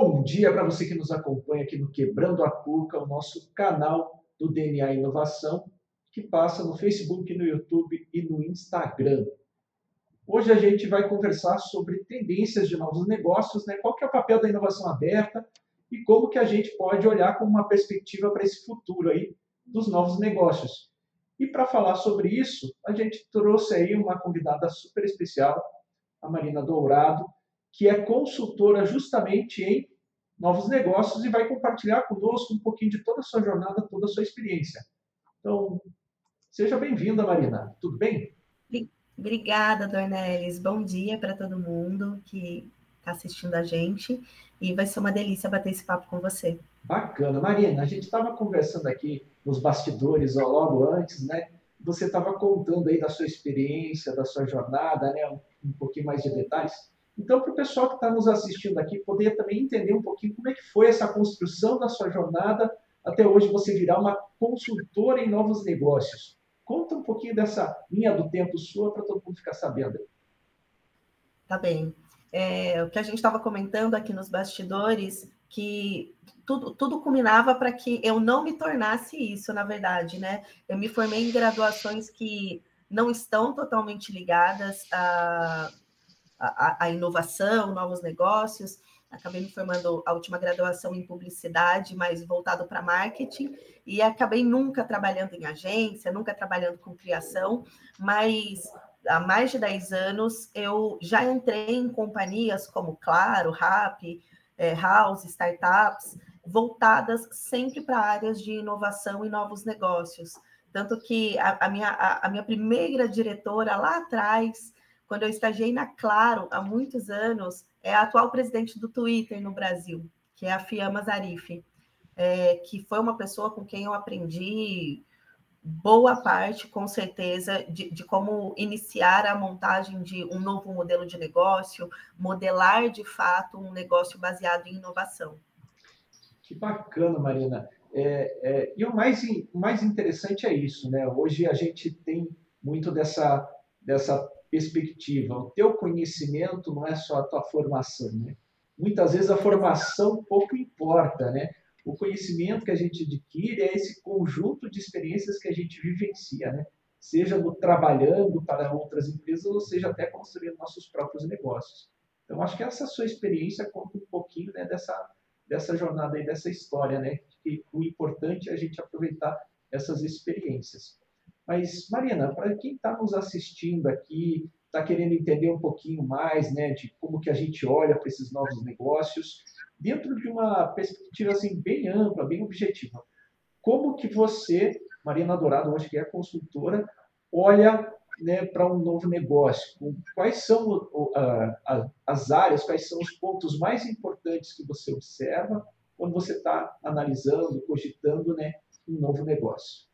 Bom dia para você que nos acompanha aqui no Quebrando a Cuca, o nosso canal do DNA Inovação, que passa no Facebook, no YouTube e no Instagram. Hoje a gente vai conversar sobre tendências de novos negócios, né? qual que é o papel da inovação aberta e como que a gente pode olhar com uma perspectiva para esse futuro aí dos novos negócios. E para falar sobre isso, a gente trouxe aí uma convidada super especial, a Marina Dourado, que é consultora justamente em novos negócios e vai compartilhar conosco um pouquinho de toda a sua jornada, toda a sua experiência. Então, seja bem-vinda, Marina. Tudo bem? Obrigada, Dornelis. Bom dia para todo mundo que está assistindo a gente e vai ser uma delícia bater esse papo com você. Bacana. Marina, a gente estava conversando aqui nos bastidores ó, logo antes, né? Você estava contando aí da sua experiência, da sua jornada, né? Um, um pouquinho mais de detalhes. Então, para o pessoal que está nos assistindo aqui, poder também entender um pouquinho como é que foi essa construção da sua jornada até hoje você virar uma consultora em novos negócios. Conta um pouquinho dessa linha do tempo sua para todo mundo ficar sabendo. Tá bem. É, o que a gente estava comentando aqui nos bastidores, que tudo, tudo culminava para que eu não me tornasse isso, na verdade, né? Eu me formei em graduações que não estão totalmente ligadas a a, a inovação, novos negócios. Acabei me formando a última graduação em publicidade, mas voltado para marketing, e acabei nunca trabalhando em agência, nunca trabalhando com criação, mas há mais de 10 anos eu já entrei em companhias como Claro, Rap, é, House, startups, voltadas sempre para áreas de inovação e novos negócios. Tanto que a, a minha, a, a minha primeira diretora lá atrás quando eu estagiei na Claro há muitos anos, é a atual presidente do Twitter no Brasil, que é a Fiamma Zarif, é, que foi uma pessoa com quem eu aprendi boa parte, com certeza, de, de, como iniciar a montagem de um novo modelo de negócio, modelar de fato um negócio baseado em inovação. Que bacana, Marina. É, é, e o mais, mais interessante é isso, né? Hoje a gente tem muito dessa, dessa perspectiva. O teu conhecimento não é só a tua formação, né? Muitas vezes a formação pouco importa, né? O conhecimento que a gente adquire é esse conjunto de experiências que a gente vivencia, né? Seja no trabalhando para outras empresas ou seja até construindo nossos próprios negócios. Então acho que essa sua experiência conta um pouquinho né, dessa dessa jornada e dessa história, né? Que o importante é a gente aproveitar essas experiências. Mas, Marina, para quem está nos assistindo aqui, está querendo entender um pouquinho mais né, de como que a gente olha para esses novos negócios, dentro de uma perspectiva assim, bem ampla, bem objetiva, como que você, Marina Dourado, hoje que é consultora, olha né, para um novo negócio? Quais são uh, as áreas, quais são os pontos mais importantes que você observa quando você está analisando, cogitando né, um novo negócio?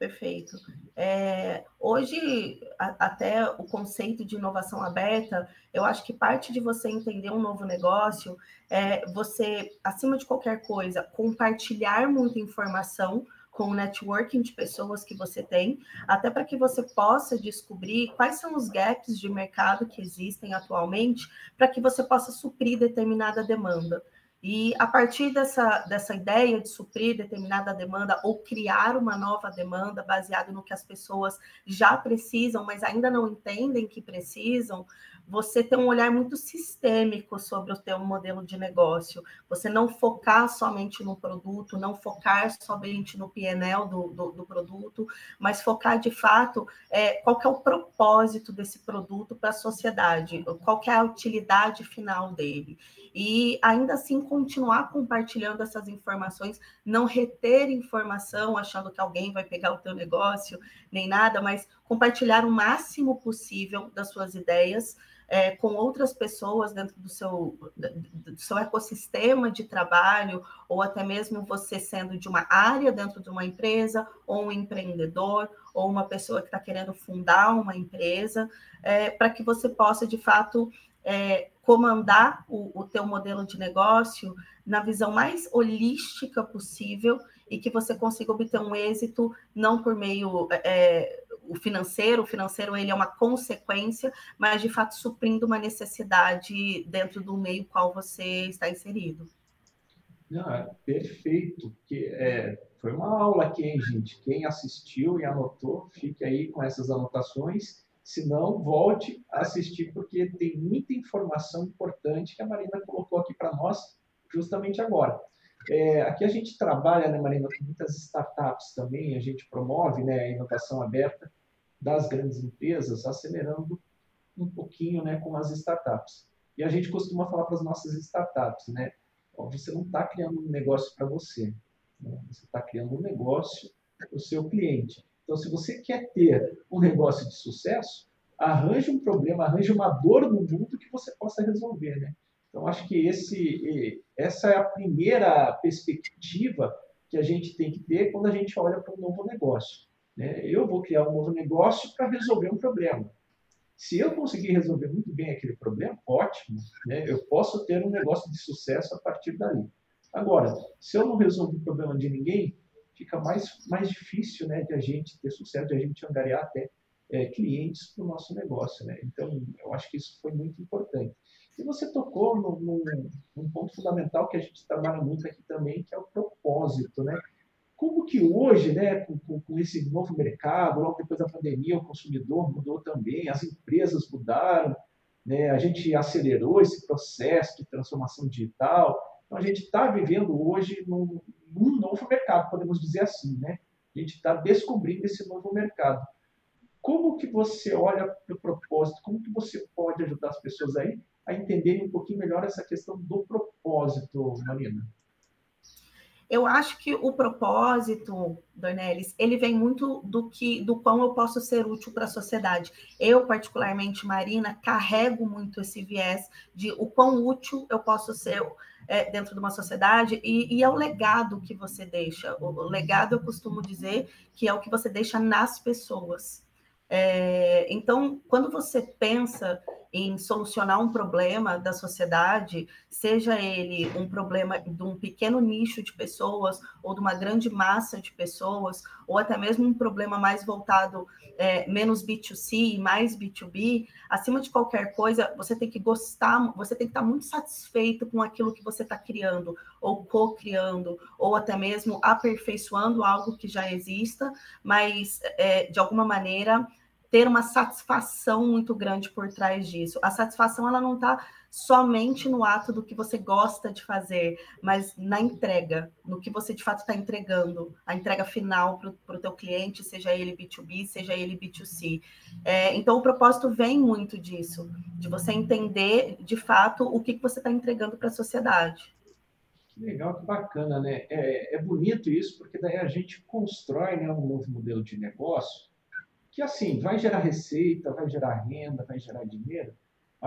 Perfeito. É, hoje, a, até o conceito de inovação aberta, eu acho que parte de você entender um novo negócio é você, acima de qualquer coisa, compartilhar muita informação com o networking de pessoas que você tem, até para que você possa descobrir quais são os gaps de mercado que existem atualmente, para que você possa suprir determinada demanda. E a partir dessa, dessa ideia de suprir determinada demanda ou criar uma nova demanda baseada no que as pessoas já precisam, mas ainda não entendem que precisam, você ter um olhar muito sistêmico sobre o teu modelo de negócio, você não focar somente no produto, não focar somente no PNL do, do, do produto, mas focar de fato é, qual é o propósito desse produto para a sociedade, qual é a utilidade final dele. E ainda assim continuar compartilhando essas informações, não reter informação achando que alguém vai pegar o teu negócio, nem nada, mas compartilhar o máximo possível das suas ideias é, com outras pessoas dentro do seu, do seu ecossistema de trabalho, ou até mesmo você sendo de uma área dentro de uma empresa, ou um empreendedor, ou uma pessoa que está querendo fundar uma empresa, é, para que você possa, de fato, é, comandar o, o teu modelo de negócio na visão mais holística possível e que você consiga obter um êxito não por meio é, o financeiro, o financeiro ele é uma consequência, mas de fato suprindo uma necessidade dentro do meio qual você está inserido. É perfeito. É, foi uma aula aqui, hein, gente? Quem assistiu e anotou, fique aí com essas anotações. Se não, volte a assistir, porque tem muita informação importante que a Marina colocou aqui para nós justamente agora. É, aqui a gente trabalha, né, Marina, com muitas startups também, a gente promove né, a inovação aberta das grandes empresas, acelerando um pouquinho né, com as startups. E a gente costuma falar para as nossas startups, né? Você não está criando um negócio para você, né? você está criando um negócio para o seu cliente. Então, se você quer ter um negócio de sucesso, arranje um problema, arranje uma dor no mundo que você possa resolver, né? Então, acho que esse, essa é a primeira perspectiva que a gente tem que ter quando a gente olha para um novo negócio. Né? Eu vou criar um novo negócio para resolver um problema. Se eu conseguir resolver muito bem aquele problema, ótimo. Né? Eu posso ter um negócio de sucesso a partir dali. Agora, se eu não resolver o problema de ninguém, fica mais, mais difícil né, de a gente ter sucesso, de a gente angariar até é, clientes para o nosso negócio. Né? Então, eu acho que isso foi muito importante. E você tocou num, ponto fundamental que a gente trabalha muito aqui também, que é o propósito, né? Como que hoje, né, com, com, com, esse novo mercado, logo depois da pandemia, o consumidor mudou também, as empresas mudaram, né, a gente acelerou esse processo de transformação digital. Então, a gente está vivendo hoje num, num, novo mercado, podemos dizer assim, né? A gente está descobrindo esse novo mercado. Como que você olha para o propósito? Como que você pode ajudar as pessoas aí a entenderem um pouquinho melhor essa questão do propósito, Marina? Eu acho que o propósito, Dornelis, ele vem muito do que, do quão eu posso ser útil para a sociedade. Eu, particularmente, Marina, carrego muito esse viés de o quão útil eu posso ser é, dentro de uma sociedade e, e, é o legado que você deixa. O, o legado, eu costumo dizer, que é o que você deixa nas pessoas. É, então, quando você pensa em solucionar um problema da sociedade, seja ele um problema de um pequeno nicho de pessoas ou de uma grande massa de pessoas, ou até mesmo um problema mais voltado é, menos B2C e mais B2B, acima de qualquer coisa, você tem que gostar, você tem que estar muito satisfeito com aquilo que você está criando, ou co-criando, ou até mesmo aperfeiçoando algo que já exista, mas é, de alguma maneira ter uma satisfação muito grande por trás disso. A satisfação ela não está somente no ato do que você gosta de fazer, mas na entrega, no que você de fato está entregando, a entrega final para o teu cliente, seja ele B2B, seja ele B2C. É, então o propósito vem muito disso, de você entender de fato o que, que você está entregando para a sociedade. Que legal, que bacana, né? É, é bonito isso, porque daí a gente constrói né, um novo modelo de negócio que assim vai gerar receita, vai gerar renda, vai gerar dinheiro.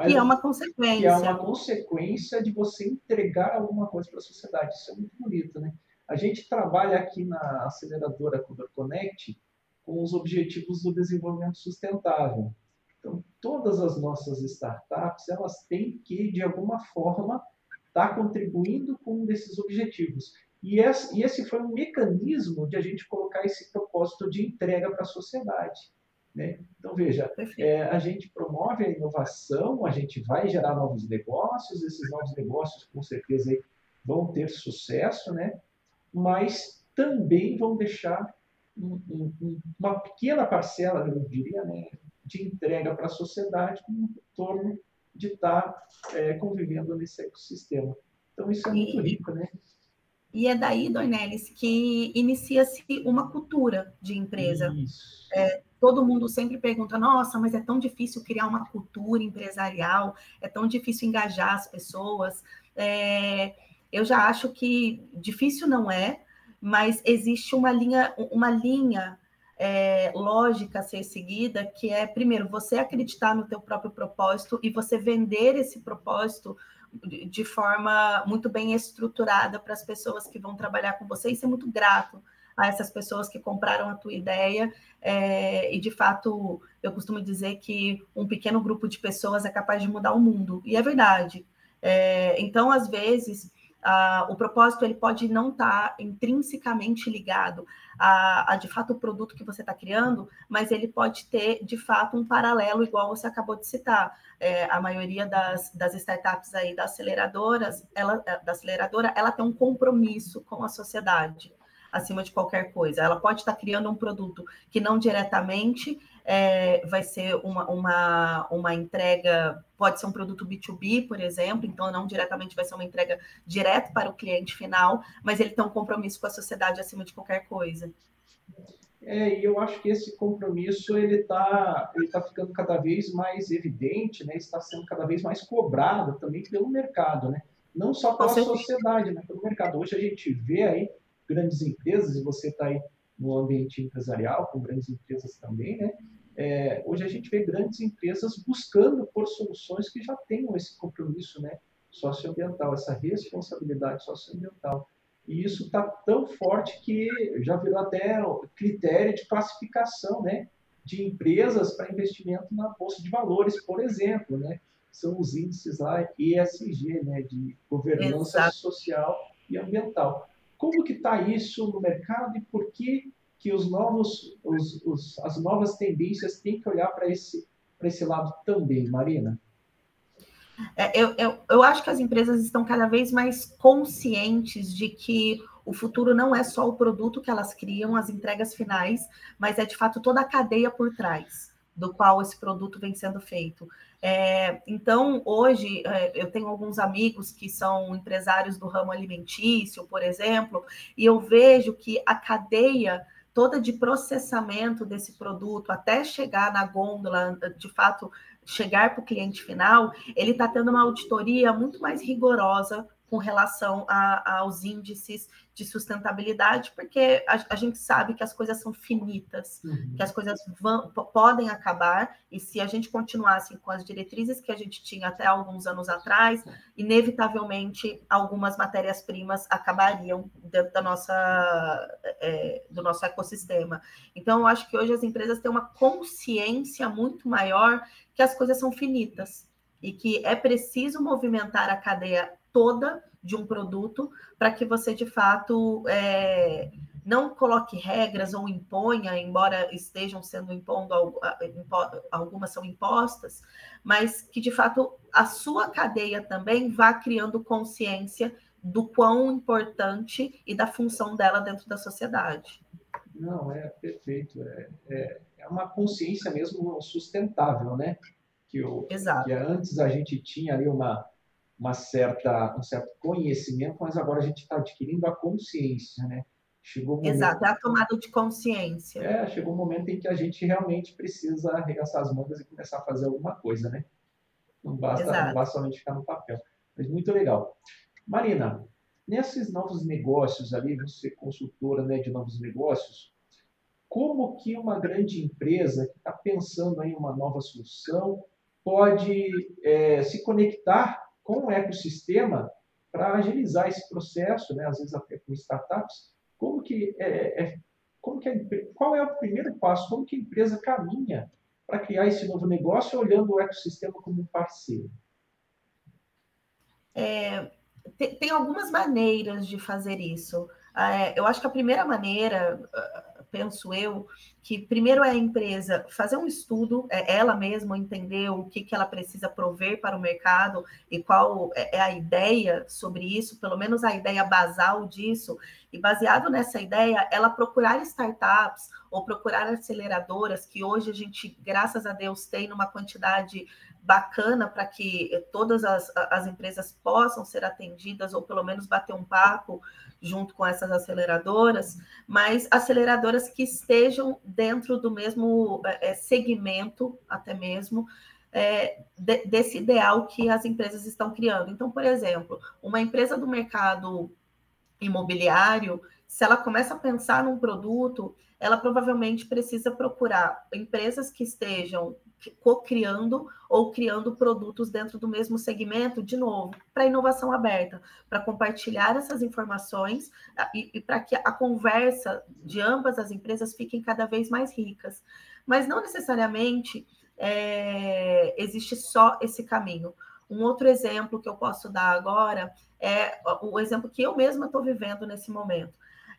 Que é uma consequência. Que é uma consequência de você entregar alguma coisa para a sociedade. Isso é muito bonito, né? A gente trabalha aqui na aceleradora Cover Connect com os objetivos do desenvolvimento sustentável. Então, todas as nossas startups, elas têm que, de alguma forma, estar tá contribuindo com um desses objetivos. E esse, foi um mecanismo de a gente colocar esse propósito de entrega para a sociedade. Né? Então, veja, é, a gente promove a inovação, a gente vai gerar novos negócios, esses novos negócios com certeza vão ter sucesso, né? mas também vão deixar um, um, uma pequena parcela, eu diria, né, de entrega para a sociedade um retorno de estar tá, é, convivendo nesse ecossistema. Então, isso é muito rico, né? E é daí, Dornelis, que inicia-se uma cultura de empresa. É, todo mundo sempre pergunta: nossa, mas é tão difícil criar uma cultura empresarial, é tão difícil engajar as pessoas. É, eu já acho que difícil não é, mas existe uma linha, uma linha é, lógica a ser seguida, que é, primeiro, você acreditar no teu próprio propósito e você vender esse propósito de forma muito bem estruturada para as pessoas que vão trabalhar com você e ser muito grato a essas pessoas que compraram a tua ideia. É, e de fato, eu costumo dizer que um pequeno grupo de pessoas é capaz de mudar o mundo, e é verdade. É, então, às vezes, a, o propósito ele pode não estar tá intrinsecamente ligado a, a, de fato o produto que você está criando, mas ele pode ter de fato um paralelo, igual você acabou de citar. É, a maioria das, das startups aí das aceleradoras, ela, da aceleradora, ela tem um compromisso com a sociedade acima de qualquer coisa. Ela pode estar criando um produto que não diretamente é, vai ser uma, uma, uma entrega, pode ser um produto B2B, por exemplo, então não diretamente vai ser uma entrega direto para o cliente final, mas ele tem um compromisso com a sociedade acima de qualquer coisa. É, e eu acho que esse compromisso ele está ele tá ficando cada vez mais evidente, né? está sendo cada vez mais cobrado também pelo mercado, né? não só pela sociedade, né? pelo mercado. Hoje a gente vê aí grandes empresas, e você está aí no ambiente empresarial, com grandes empresas também, né? É, hoje a gente vê grandes empresas buscando por soluções que já tenham esse compromisso né, socioambiental, essa responsabilidade socioambiental. E isso está tão forte que já virou até critério de classificação né, de empresas para investimento na Bolsa de Valores, por exemplo. Né? São os índices lá ESG, né, de governança Exato. social e ambiental. Como que está isso no mercado e por que, que os novos, os, os, as novas tendências têm que olhar para esse, esse lado também, Marina? É, eu, eu, eu acho que as empresas estão cada vez mais conscientes de que o futuro não é só o produto que elas criam, as entregas finais, mas é de fato toda a cadeia por trás do qual esse produto vem sendo feito. É, então, hoje, é, eu tenho alguns amigos que são empresários do ramo alimentício, por exemplo, e eu vejo que a cadeia toda de processamento desse produto até chegar na gôndola, de fato, chegar para o cliente final, ele está tendo uma auditoria muito mais rigorosa com relação a, aos índices de sustentabilidade, porque a, a, gente sabe que as coisas são finitas, uhum. que as coisas vão, podem acabar, e se a gente continuasse com as diretrizes que a gente tinha até alguns anos atrás, inevitavelmente algumas matérias-primas acabariam dentro da nossa, é, do nosso ecossistema. Então, eu acho que hoje as empresas têm uma consciência muito maior que as coisas são finitas e que é preciso movimentar a cadeia toda de um produto para que você de fato é, não coloque regras ou imponha, embora estejam sendo impondo algumas são impostas, mas que de fato a sua cadeia também vá criando consciência do quão importante e da função dela dentro da sociedade. Não, é perfeito. É, é, é uma consciência mesmo sustentável, né? Que, o, Exato. que antes a gente tinha ali uma, uma certa, um certo conhecimento, mas agora a gente está adquirindo a consciência, né? Chegou momento... Exato, é a tomada de consciência. É, chegou um momento em que a gente realmente precisa arregaçar as mangas e começar a fazer alguma coisa, né? Não basta, não basta somente ficar no papel. Mas muito legal. Marina, nesses novos negócios ali, você consultora né, de novos negócios, como que uma grande empresa que está pensando em uma nova solução pode é, se conectar com o ecossistema para agilizar esse processo, né? às vezes até com startups, como que é, é como que a, qual é o primeiro passo, como que a empresa caminha para criar esse novo negócio olhando o ecossistema como um parceiro? É, tem, tem, algumas maneiras de fazer isso. É, eu acho que a primeira maneira, penso eu, que primeiro é a empresa fazer um estudo, é ela mesma entender o que, que ela precisa prover para o mercado e qual é, é a ideia sobre isso, pelo menos a ideia basal disso, e baseado nessa ideia, ela procurar startups ou procurar aceleradoras que hoje a gente, graças a Deus, tem numa quantidade bacana para que todas as, as empresas possam ser atendidas ou pelo menos bater um papo junto com essas aceleradoras, mas aceleradoras que estejam dentro do mesmo é, segmento, até mesmo, é, de, desse ideal que as empresas estão criando. Então, por exemplo, uma empresa do mercado imobiliário, se ela começa a pensar num produto, ela provavelmente precisa procurar empresas que estejam co-criando ou criando produtos dentro do mesmo segmento, de novo, para inovação aberta, para compartilhar essas informações ah, e, e para que a conversa de ambas as empresas fiquem cada vez mais ricas. Mas não necessariamente é, existe só esse caminho. Um outro exemplo que eu posso dar agora é o exemplo que eu mesma estou vivendo nesse momento.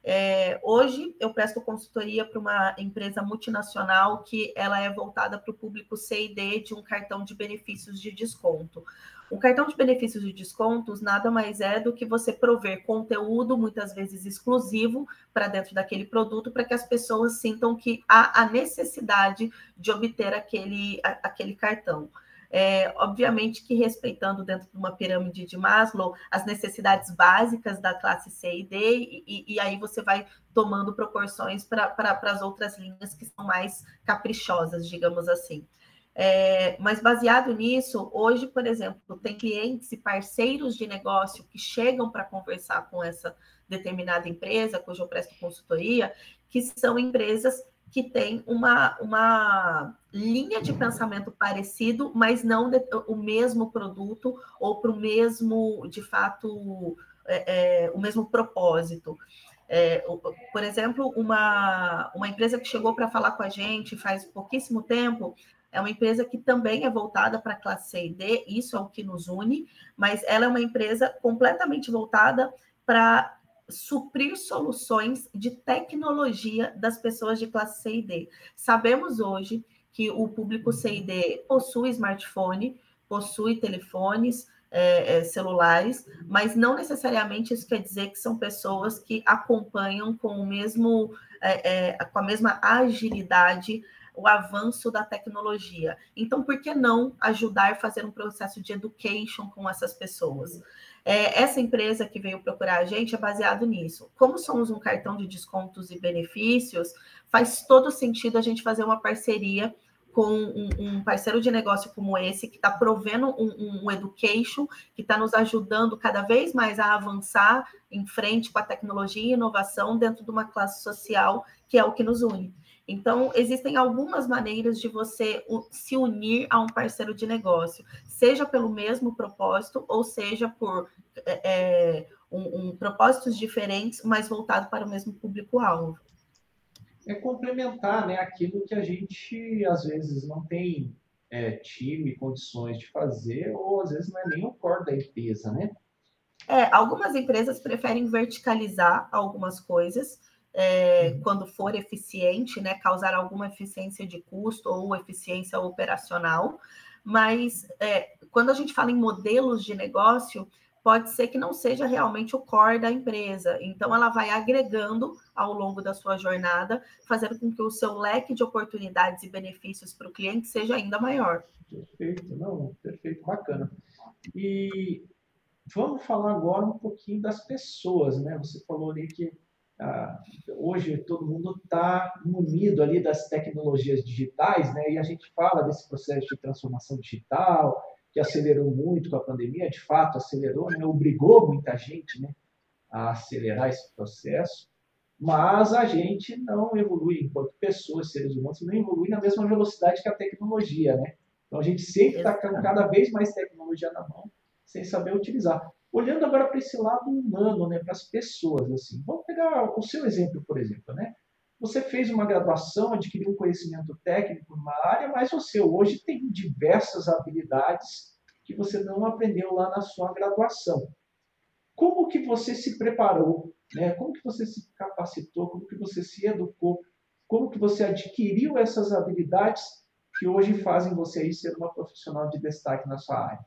É, hoje eu presto consultoria para uma empresa multinacional que ela é voltada para o público C e D de um cartão de benefícios de desconto. O cartão de benefícios de descontos nada mais é do que você prover conteúdo, muitas vezes exclusivo, para dentro daquele produto, para que as pessoas sintam que há a necessidade de obter aquele, aquele cartão. É, obviamente que respeitando dentro de uma pirâmide de Maslow as necessidades básicas da classe C e D, e, e aí você vai tomando proporções para as outras linhas que são mais caprichosas, digamos assim. É, mas baseado nisso, hoje, por exemplo, tem clientes e parceiros de negócio que chegam para conversar com essa determinada empresa, cuja eu presto consultoria, que são empresas que têm uma, uma linha de pensamento parecido, mas não de, o mesmo produto ou para o mesmo, de fato, é, é, o mesmo propósito. É, por exemplo, uma, uma empresa que chegou para falar com a gente faz pouquíssimo tempo, é uma empresa que também é voltada para a classe C e D, isso é o que nos une, mas ela é uma empresa completamente voltada para suprir soluções de tecnologia das pessoas de classe C e D. Sabemos hoje que o público C e D possui smartphone, possui telefones, é, é, celulares, mas não necessariamente isso quer dizer que são pessoas que acompanham com o mesmo, é, é com a mesma agilidade o avanço da tecnologia. Então, por que não ajudar a fazer um processo de education com essas pessoas? É, essa empresa que veio procurar a gente é baseado nisso. Como somos um cartão de descontos e benefícios, faz todo sentido a gente fazer uma parceria com um, um parceiro de negócio como esse, que está provendo um, um, education, que está nos ajudando cada vez mais a avançar em frente com a tecnologia e inovação dentro de uma classe social que é o que nos une. Então, existem algumas maneiras de você se unir a um parceiro de negócio, seja pelo mesmo propósito, ou seja por é, é, um, um, propósitos diferentes, mas voltado para o mesmo público-alvo. É complementar né, aquilo que a gente, às vezes, não tem é, time, condições de fazer, ou às vezes não é nem o core da empresa, né? É, algumas empresas preferem verticalizar algumas coisas, é, uhum. quando for eficiente, né, causar alguma eficiência de custo ou eficiência operacional. Mas é, quando a gente fala em modelos de negócio, pode ser que não seja realmente o core da empresa. Então, ela vai agregando ao longo da sua jornada, fazendo com que o seu leque de oportunidades e benefícios para o cliente seja ainda maior. Perfeito, não, perfeito, bacana. E vamos falar agora um pouquinho das pessoas, né? Você falou ali que ah, hoje todo mundo está munido ali das tecnologias digitais, né? E a gente fala desse processo de transformação digital que acelerou muito com a pandemia, de fato acelerou, né? obrigou muita gente, né, a acelerar esse processo. Mas a gente não evolui enquanto pessoas, seres humanos, não evolui na mesma velocidade que a tecnologia, né? Então a gente sempre está com cada vez mais tecnologia na mão, sem saber utilizar. Olhando agora para esse lado humano, né, para as pessoas, assim, vamos pegar o seu exemplo, por exemplo, né? Você fez uma graduação, adquiriu um conhecimento técnico numa área, mas você hoje tem diversas habilidades que você não aprendeu lá na sua graduação. Como que você se preparou? Né? Como que você se capacitou? Como que você se educou? Como que você adquiriu essas habilidades que hoje fazem você aí ser uma profissional de destaque na sua área?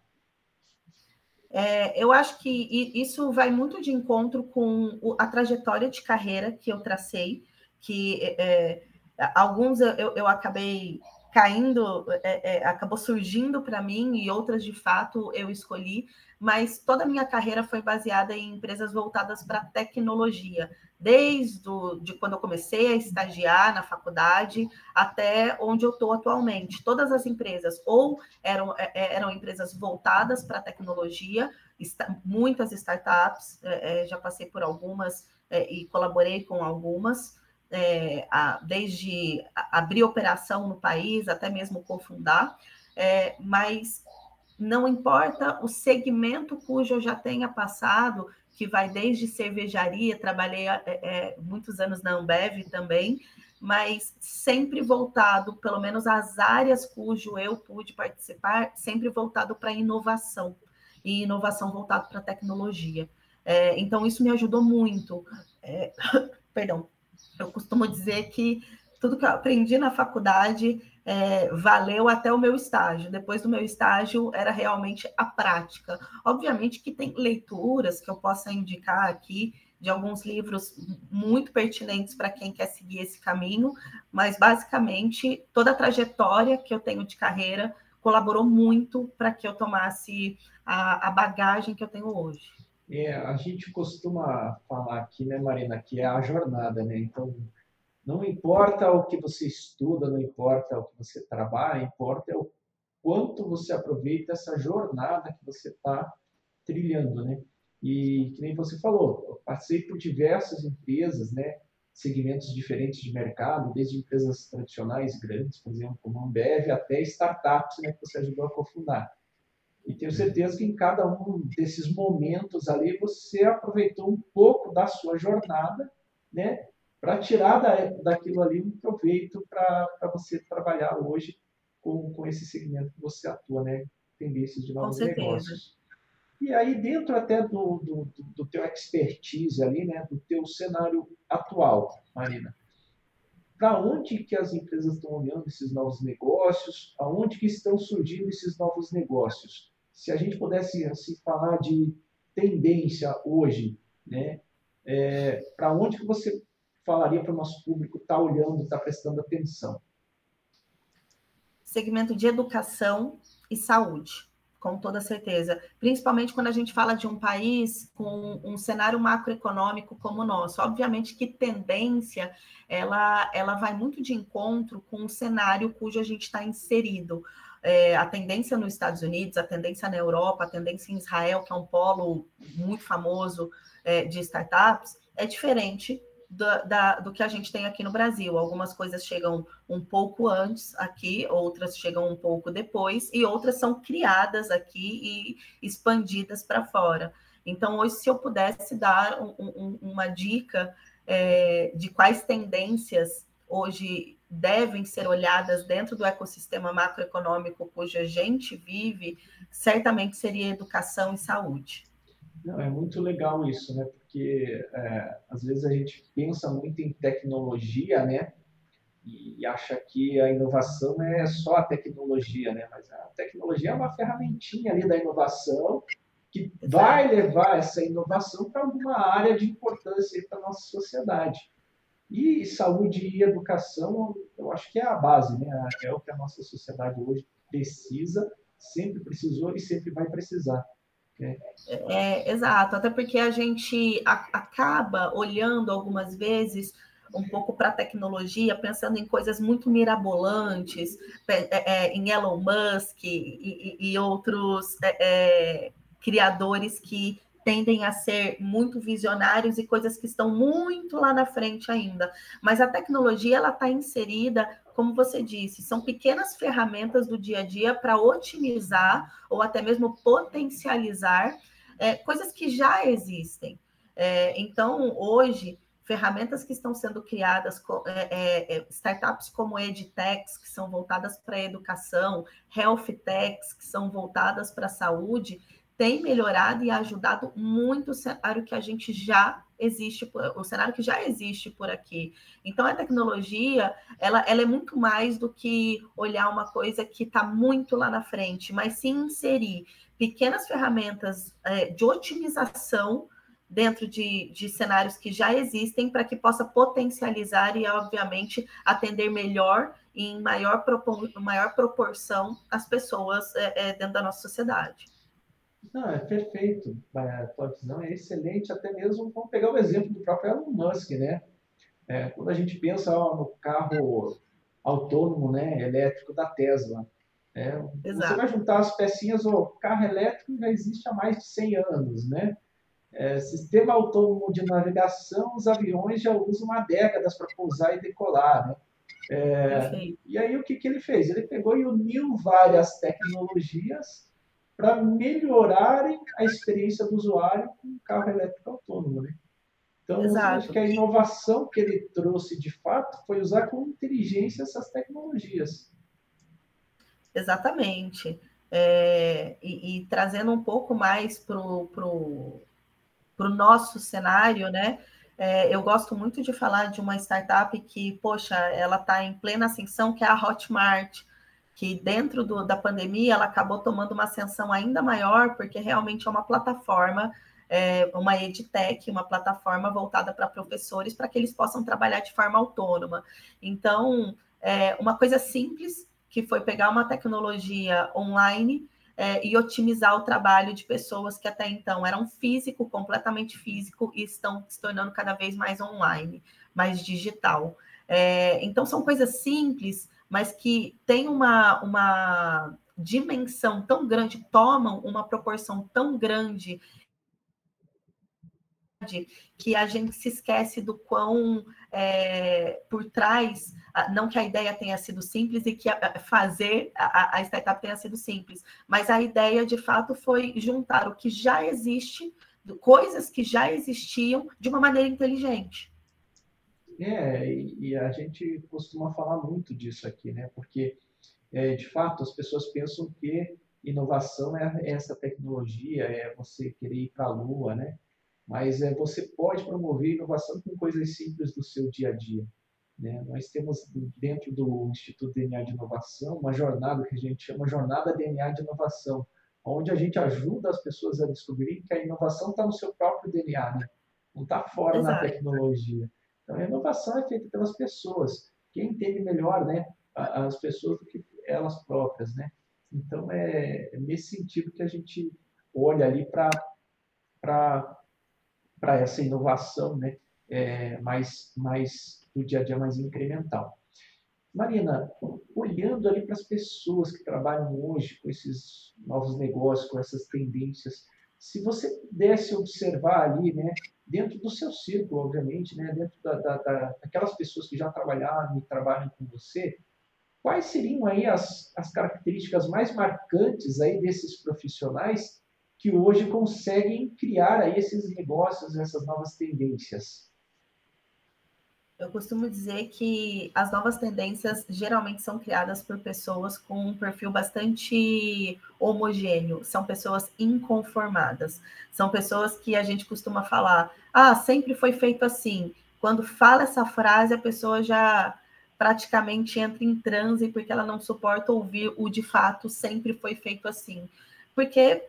É, eu acho que isso vai muito de encontro com a trajetória de carreira que eu tracei, que é, é alguns eu, eu acabei caindo, é, é, acabou surgindo para mim e outras de fato eu escolhi, mas toda a minha carreira foi baseada em empresas voltadas para tecnologia, desde o, de quando eu comecei a estagiar na faculdade até onde eu estou atualmente. Todas as empresas ou eram, é, é, eram empresas voltadas para tecnologia, muitas startups, é, já passei por algumas e colaborei com algumas, desde abrir operação no país até mesmo cofundar, mas não importa o segmento cujo eu já tenha passado, que vai desde cervejaria, trabalhei é, muitos anos na Ambev também, mas sempre voltado, pelo menos às áreas cujo eu pude participar, sempre voltado para inovação, e inovação voltado para tecnologia. É, então, isso me ajudou muito. É, perdão, eu costumo dizer que tudo que eu aprendi na faculdade é, valeu até o meu estágio. Depois do meu estágio, era realmente a prática. Obviamente que tem leituras que eu possa indicar aqui de alguns livros muito pertinentes para quem quer seguir esse caminho, mas basicamente toda a trajetória que eu tenho de carreira colaborou muito para que eu tomasse a, a, bagagem que eu tenho hoje. É, a gente costuma falar aqui, né, Marina, que é a jornada, né? Então, não importa o que você estuda, não importa o que você trabalha, importa o quanto você aproveita essa jornada que você está trilhando, né? E que nem você falou, eu passei por diversas empresas, né? Segmentos diferentes de mercado, desde empresas tradicionais grandes, por exemplo, como a Ambev, até startups, né? Que você ajudou a cofundar. E tenho certeza que em cada um desses momentos ali você aproveitou um pouco da sua jornada, né? Para tirar da, daquilo ali um proveito para você trabalhar hoje com, com esse segmento que você atua, né? Tendências de novos negócios. E aí, dentro até do, do, do teu expertise ali, né, do teu cenário atual, Marina, para onde que as empresas estão olhando esses novos negócios? Aonde que estão surgindo esses novos negócios? Se a gente pudesse assim, falar de tendência hoje, né, é, para onde que você falaria para o nosso público estar tá olhando, estar tá prestando atenção? Segmento de educação e saúde com toda certeza. Principalmente quando a gente fala de um país com um cenário macroeconômico como o nosso. Obviamente que tendência ela, ela vai muito de encontro com o cenário cujo a gente está inserido. É, a tendência nos Estados Unidos, a tendência na Europa, a tendência em Israel, que é um polo muito famoso é, de startups, é diferente da, da, do que a gente tem aqui no Brasil. Algumas coisas chegam um pouco antes aqui, outras chegam um pouco depois, e outras são criadas aqui e expandidas para fora. Então, hoje, se eu pudesse dar um, um, uma dica é, de quais tendências hoje devem ser olhadas dentro do ecossistema macroeconômico cujo a gente vive, certamente seria educação e saúde. Não, é muito legal isso, né? Porque é, às vezes a gente pensa muito em tecnologia, né? E, e acha que a inovação é só a tecnologia, né? Mas a tecnologia é uma ferramentinha ali da inovação que vai levar essa inovação para alguma área de importância para a nossa sociedade. E saúde e educação, eu acho que é a base, né? É o que a nossa sociedade hoje precisa, sempre precisou e sempre vai precisar. É, exato, até porque a gente a, acaba olhando algumas vezes um pouco para a tecnologia, pensando em coisas muito mirabolantes, é, é, em Elon Musk e, e, e outros é, é, criadores que tendem a ser muito visionários e coisas que estão muito lá na frente ainda. Mas a tecnologia ela está inserida, como você disse, são pequenas ferramentas do dia a dia para otimizar ou até mesmo potencializar é, coisas que já existem. É, então, hoje, ferramentas que estão sendo criadas, é, é, é, startups como EdTechs, que são voltadas para a educação, Health Techs, que são voltadas para a saúde, tem melhorado e ajudado muito o cenário que a gente já existe, o cenário que já existe por aqui. Então, a tecnologia, ela, ela é muito mais do que olhar uma coisa que está muito lá na frente, mas sim inserir pequenas ferramentas é, de otimização dentro de, de cenários que já existem para que possa potencializar e, obviamente, atender melhor e em maior, maior proporção as pessoas é, é, dentro da nossa sociedade. Não, é perfeito. A tua visão é excelente, até mesmo vamos pegar o exemplo do próprio Elon Musk, né? É, quando a gente pensa ó, no carro autônomo, né, elétrico da Tesla, é, você vai juntar as pecinhas, o carro elétrico já existe há mais de 100 anos, né? É, sistema autônomo de navegação, os aviões já usam há décadas para pousar e decolar, né? É, e aí o que, que ele fez? Ele pegou e uniu várias tecnologias para melhorarem a experiência do usuário com um carro elétrico autônomo. Né? Então, acho que a inovação que ele trouxe de fato foi usar com inteligência essas tecnologias. Exatamente. É, e, e, trazendo um pouco mais para o pro, pro nosso cenário, né? É, eu gosto muito de falar de uma startup que, poxa, ela está em plena ascensão, que é a Hotmart, que dentro do, da pandemia ela acabou tomando uma ascensão ainda maior, porque realmente é uma plataforma, é, uma edtech, uma plataforma voltada para professores, para que eles possam trabalhar de forma autônoma. Então, é, uma coisa simples, que foi pegar uma tecnologia online é, e otimizar o trabalho de pessoas que até então eram físico, completamente físico, e estão se tornando cada vez mais online, mais digital. É, então, são coisas simples, mas que têm uma, uma dimensão tão grande, tomam uma proporção tão grande que a gente se esquece do quão é, por trás, não que a ideia tenha sido simples e que fazer a, a startup tenha sido simples, mas a ideia de fato foi juntar o que já existe, coisas que já existiam, de uma maneira inteligente. É, e a gente costuma falar muito disso aqui, né? Porque, é, de fato, as pessoas pensam que inovação é essa tecnologia, é você querer ir para a Lua, né? mas é, você pode promover inovação com coisas simples do seu dia a dia. Né? Nós temos dentro do Instituto DNA de Inovação uma jornada que a gente chama Jornada DNA de Inovação, onde a gente ajuda as pessoas a descobrir que a inovação está no seu próprio DNA, né? não está fora Exato. na tecnologia. Então, a inovação é feita pelas pessoas. Quem entende melhor né, as pessoas do que elas próprias. Né? Então, é nesse sentido que a gente olha ali para para essa inovação né, é, mais, mais do dia a dia mais incremental. Marina, olhando ali para as pessoas que trabalham hoje com esses novos negócios, com essas tendências, se você pudesse observar ali, né, dentro do seu círculo, obviamente, né, dentro da, da, da, daquelas pessoas que já trabalharam e trabalham com você, quais seriam aí as, as características mais marcantes aí desses profissionais que hoje conseguem criar aí esses negócios, essas novas tendências? Eu costumo dizer que as novas tendências geralmente são criadas por pessoas com um perfil bastante homogêneo, são pessoas inconformadas, são pessoas que a gente costuma falar, ah, sempre foi feito assim. Quando fala essa frase, a pessoa já praticamente entra em transe porque ela não suporta ouvir o de fato sempre foi feito assim. Porque é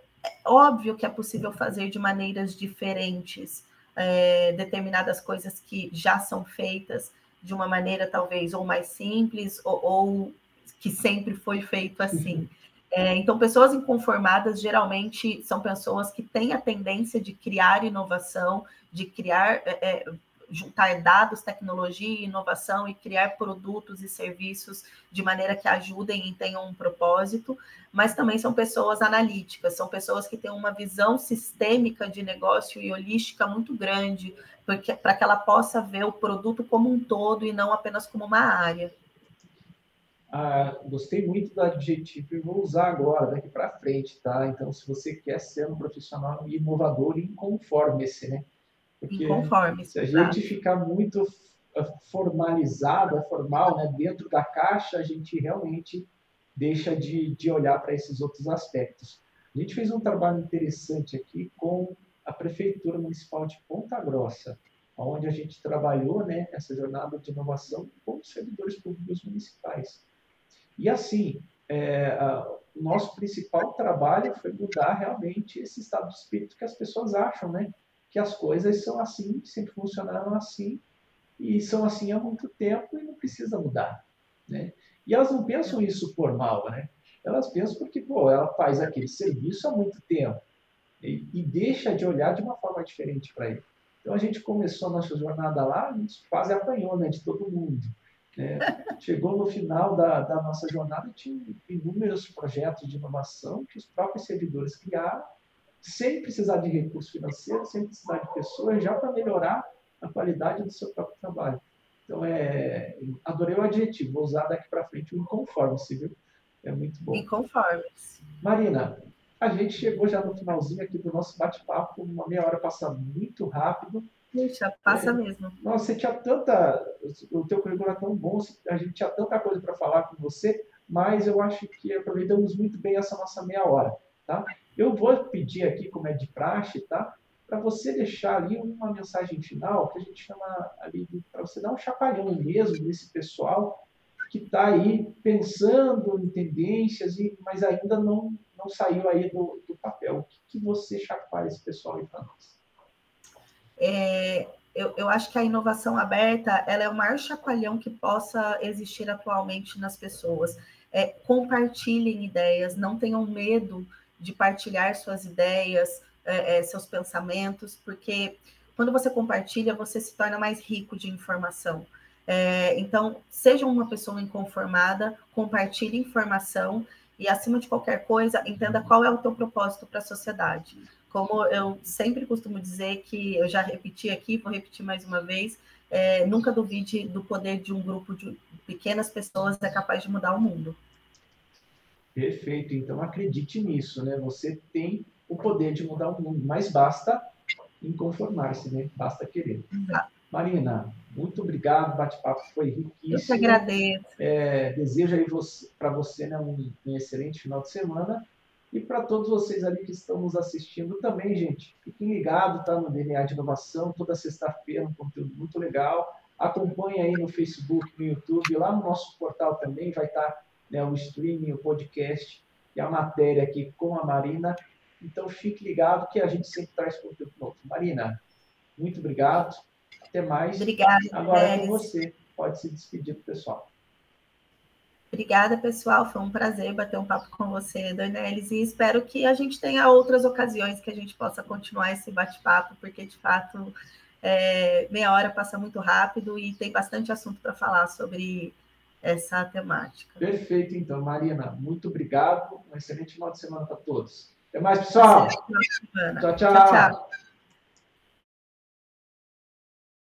óbvio que é possível fazer de maneiras diferentes é, determinadas coisas que já são feitas de uma maneira talvez ou mais simples ou, ou que sempre foi feito assim. Uhum. É, então, pessoas inconformadas geralmente são pessoas que têm a tendência de criar inovação, de criar é, é juntar dados, tecnologia e inovação e criar produtos e serviços de maneira que ajudem e tenham um propósito, mas também são pessoas analíticas, são pessoas que têm uma visão sistêmica de negócio e holística muito grande, para que ela possa ver o produto como um todo e não apenas como uma área. Ah, gostei muito do adjetivo e vou usar agora, daqui para frente, tá? Então, se você quer ser um profissional inovador, inconforme-se, né? Porque se a gente ficar muito formalizado, formal, né, dentro da caixa, a gente realmente deixa de, de olhar para esses outros aspectos. A gente fez um trabalho interessante aqui com a Prefeitura Municipal de Ponta Grossa, onde a gente trabalhou né, essa jornada de inovação com os servidores públicos municipais. E assim, é, a, o nosso principal trabalho foi mudar realmente esse estado de espírito que as pessoas acham, né? Que as coisas são assim, sempre funcionaram assim, e são assim há muito tempo e não precisa mudar. Né? E elas não pensam isso por mal, né? Elas pensam porque, pô, ela faz aquele serviço há muito tempo e, e deixa de olhar de uma forma diferente para ele. Então a gente começou a nossa jornada lá, a gente quase apanhou né, de todo mundo. Né? Chegou no final da, da nossa jornada, tinha inúmeros projetos de inovação que os próprios servidores criaram sem precisar de recurso financeiro, sem precisar de pessoas, já para melhorar a qualidade do seu próprio trabalho. Então, é, adorei o adjetivo, vou usar daqui para frente o inconforme-se, viu? É muito bom. Inconforme-se. Marina, a gente chegou já no finalzinho aqui do nosso bate-papo, uma meia hora passa muito rápido. Puxa, passa é, mesmo. Nossa, você tinha tanta. O teu currículo é tão bom, a gente tinha tanta coisa para falar com você, mas eu acho que aproveitamos muito bem essa nossa meia hora, tá? Eu vou pedir aqui, como é de praxe, tá? para você deixar ali uma mensagem final, que a gente chama ali para você dar um chacoalhão mesmo nesse pessoal que está aí pensando em tendências, e, mas ainda não, não saiu aí do, do papel. O que, que você chacoalha esse pessoal aí para nós? É, eu, eu, acho que a inovação aberta ela é o maior chacoalhão que possa existir atualmente nas pessoas. É, compartilhem ideias, não tenham medo de partilhar suas ideias, é, é, seus pensamentos, porque quando você compartilha, você se torna mais rico de informação. É, então, seja uma pessoa inconformada, compartilhe informação e, acima de qualquer coisa, entenda qual é o teu propósito para a sociedade. Como eu sempre costumo dizer, que eu já repeti aqui, vou repetir mais uma vez, é, nunca duvide do poder de um grupo de pequenas pessoas é capaz de mudar o mundo. Perfeito, então acredite nisso, né? Você tem o poder de mudar o mundo, mas basta inconformar-se, né? Basta querer. Exato. Marina, muito obrigado, o bate-papo foi riquíssimo. Eu que agradeço. É, desejo aí para você né, um, um, excelente final de semana e para todos vocês ali que estão nos assistindo também, gente. Fiquem ligados, tá? No DNA de Inovação, toda sexta-feira, um conteúdo muito legal. Acompanhe aí no Facebook, no YouTube, lá no nosso portal também vai estar tá, né, o streaming, o podcast e a matéria aqui com a Marina. Então fique ligado que a gente sempre traz conteúdo novo. Marina, muito obrigado. Até mais. Obrigada. Agora é com você. Pode se despedir do pessoal. Obrigada, pessoal. Foi um prazer bater um papo com você, Dornelis, e espero que a gente tenha outras ocasiões que a gente possa continuar esse bate-papo, porque de fato é, meia hora passa muito rápido e tem bastante assunto para falar sobre essa temática. Perfeito, então, Marina. Muito obrigado. Um excelente final de semana para todos. Até mais, pessoal. Tchau, tchau. tchau, tchau.